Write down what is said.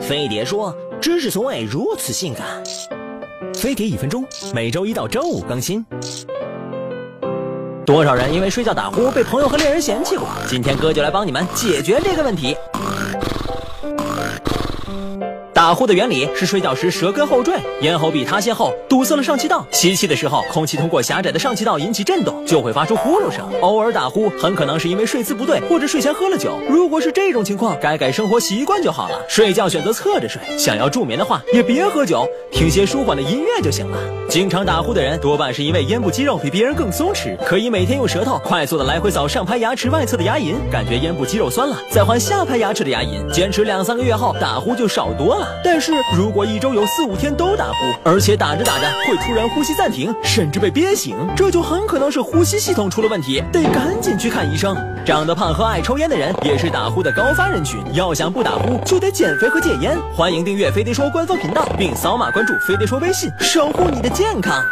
飞碟说：“知识从未如此性感。”飞碟一分钟，每周一到周五更新。多少人因为睡觉打呼被朋友和恋人嫌弃过？今天哥就来帮你们解决这个问题。打呼的原理是睡觉时舌根后坠，咽喉壁塌陷后堵塞了上气道，吸气的时候空气通过狭窄的上气道引起震动，就会发出呼噜声。偶尔打呼很可能是因为睡姿不对或者睡前喝了酒。如果是这种情况，改改生活习惯就好了。睡觉选择侧着睡，想要助眠的话也别喝酒，听些舒缓的音乐就行了。经常打呼的人多半是因为咽部肌肉比别人更松弛，可以每天用舌头快速的来回扫上排牙齿外侧的牙龈，感觉咽部肌肉酸了，再换下排牙齿的牙龈，坚持两三个月后，打呼就少多了。但是如果一周有四五天都打呼，而且打着打着会突然呼吸暂停，甚至被憋醒，这就很可能是呼吸系统出了问题，得赶紧去看医生。长得胖和爱抽烟的人也是打呼的高发人群，要想不打呼，就得减肥和戒烟。欢迎订阅飞碟说官方频道，并扫码关注飞碟说微信，守护你的健康。